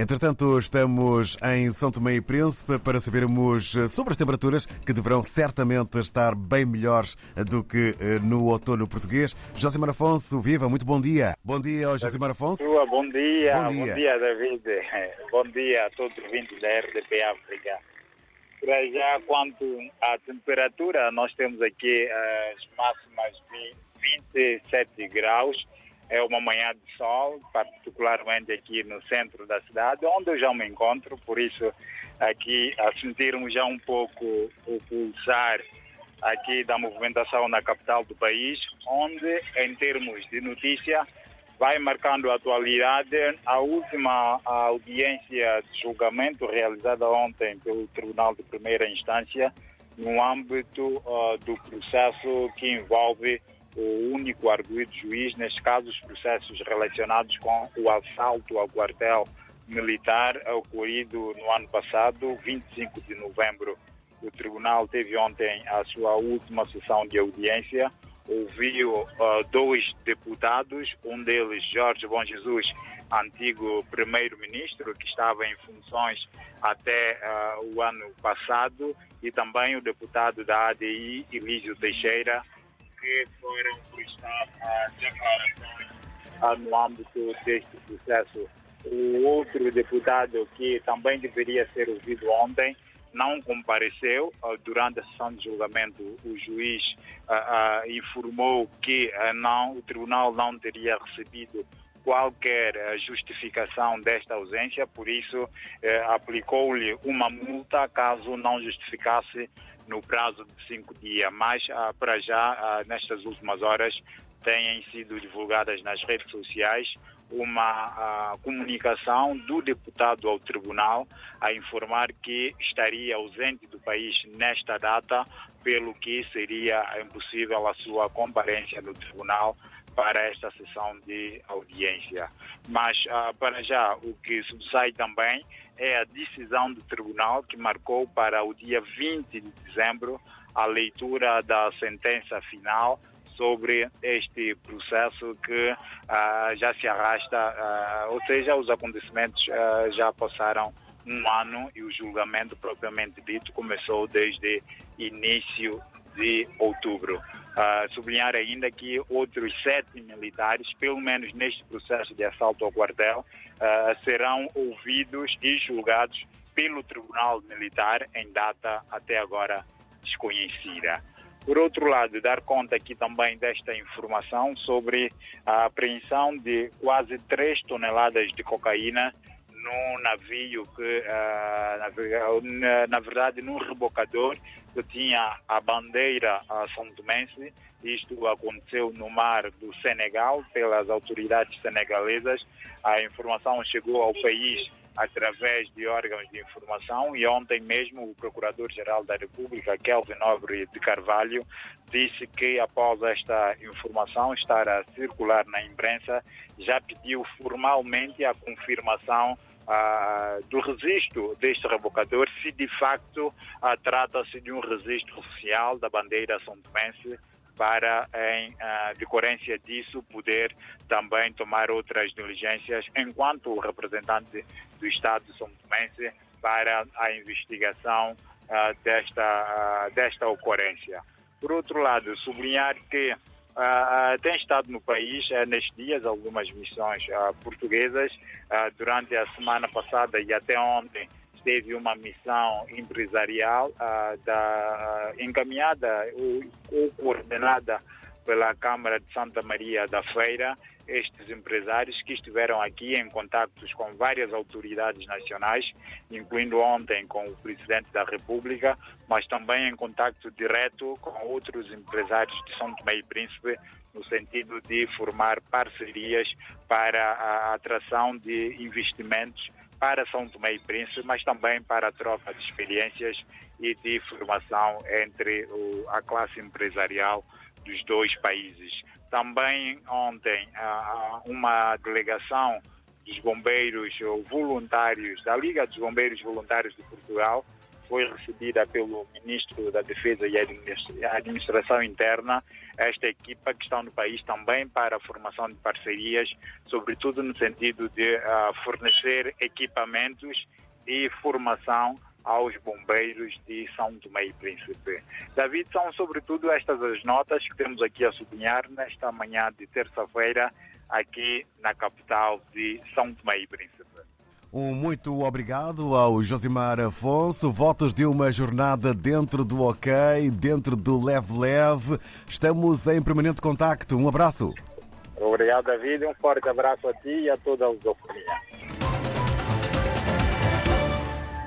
Entretanto, estamos em São Tomé e Príncipe para sabermos sobre as temperaturas que deverão certamente estar bem melhores do que eh, no outono português. Josimar Afonso, viva, muito bom dia. Bom dia, Josimar Afonso. Bom dia, Bom bom dia. dia, David. Bom dia a todos os vindos da RDP África. Para já, quanto à temperatura, nós temos aqui as máximas de 27 graus. É uma manhã de sol, particularmente aqui no centro da cidade, onde eu já me encontro. Por isso, aqui a sentirmos já um pouco o pulsar aqui da movimentação na capital do país, onde, em termos de notícia, vai marcando a atualidade a última audiência de julgamento realizada ontem pelo Tribunal de Primeira Instância no âmbito ah, do processo que envolve o único arguido juiz, neste caso os processos relacionados com o assalto ao quartel militar ocorrido no ano passado, 25 de novembro. O tribunal teve ontem a sua última sessão de audiência, ouviu ah, dois deputados, um deles, Jorge Bom Jesus, antigo primeiro-ministro, que estava em funções até ah, o ano passado, e também o deputado da ADI, Elísio Teixeira, que foram prestar ah, declarações no âmbito deste processo. O outro deputado que também deveria ser ouvido ontem não compareceu. Ah, Durante a sessão de julgamento, o juiz ah, ah, informou que não, o tribunal não teria recebido qualquer justificação desta ausência, por isso eh, aplicou-lhe uma multa caso não justificasse no prazo de cinco dias. Mas, ah, para já, ah, nestas últimas horas, têm sido divulgadas nas redes sociais uma ah, comunicação do deputado ao tribunal a informar que estaria ausente do país nesta data, pelo que seria impossível a sua comparência no tribunal para esta sessão de audiência. Mas, ah, para já, o que subsai também é a decisão do tribunal que marcou para o dia 20 de dezembro a leitura da sentença final sobre este processo que ah, já se arrasta, ah, ou seja, os acontecimentos já passaram um ano e o julgamento propriamente dito começou desde início de outubro. Ah, sublinhar ainda que outros sete militares, pelo menos neste processo de assalto ao quartel, ah, serão ouvidos e julgados pelo Tribunal Militar em data até agora desconhecida. Por outro lado, dar conta aqui também desta informação sobre a apreensão de quase 3 toneladas de cocaína num navio que, navega- na, na verdade, num rebocador que tinha a bandeira ah, são tomense. Isto aconteceu no mar do Senegal, pelas autoridades senegalesas. A informação chegou ao país através de órgãos de informação e ontem mesmo o Procurador-Geral da República, Kelvin Nobre de Carvalho, disse que após esta informação estar a circular na imprensa, já pediu formalmente a confirmação ah, do registro deste rebocador, se de facto ah, trata-se de um registro oficial da bandeira são tomense para, em decorrência disso, poder também tomar outras diligências enquanto representante do Estado São Tomense para a investigação ah, desta, ah, desta ocorrência. Por outro lado, sublinhar que ah, tem estado no país ah, nestes dias algumas missões portuguesas. Durante a semana passada e até ontem teve uma missão empresarial ah, da, encaminhada ou, ou coordenada pela Câmara de Santa Maria da Feira. Estes empresários que estiveram aqui em contactos com várias autoridades nacionais, incluindo ontem com o Presidente da República, mas também em contacto direto com outros empresários de São Tomé e Príncipe, no sentido de formar parcerias para a atração de investimentos para São Tomé e Príncipe, mas também para a troca de experiências e de formação entre a classe empresarial dos dois países. Também ontem uma delegação dos bombeiros voluntários da Liga dos Bombeiros Voluntários de Portugal foi recebida pelo Ministro da Defesa e Administração Interna, esta equipa que está no país também para a formação de parcerias, sobretudo no sentido de uh, fornecer equipamentos e formação aos bombeiros de São Tomé e Príncipe. David, são sobretudo estas as notas que temos aqui a sublinhar nesta manhã de terça-feira aqui na capital de São Tomé e Príncipe. Um muito obrigado ao Josimar Afonso. Votos de uma jornada dentro do OK, dentro do leve-leve. Estamos em permanente contacto. Um abraço. Obrigado, David. Um forte abraço a ti e a toda a lusofonia.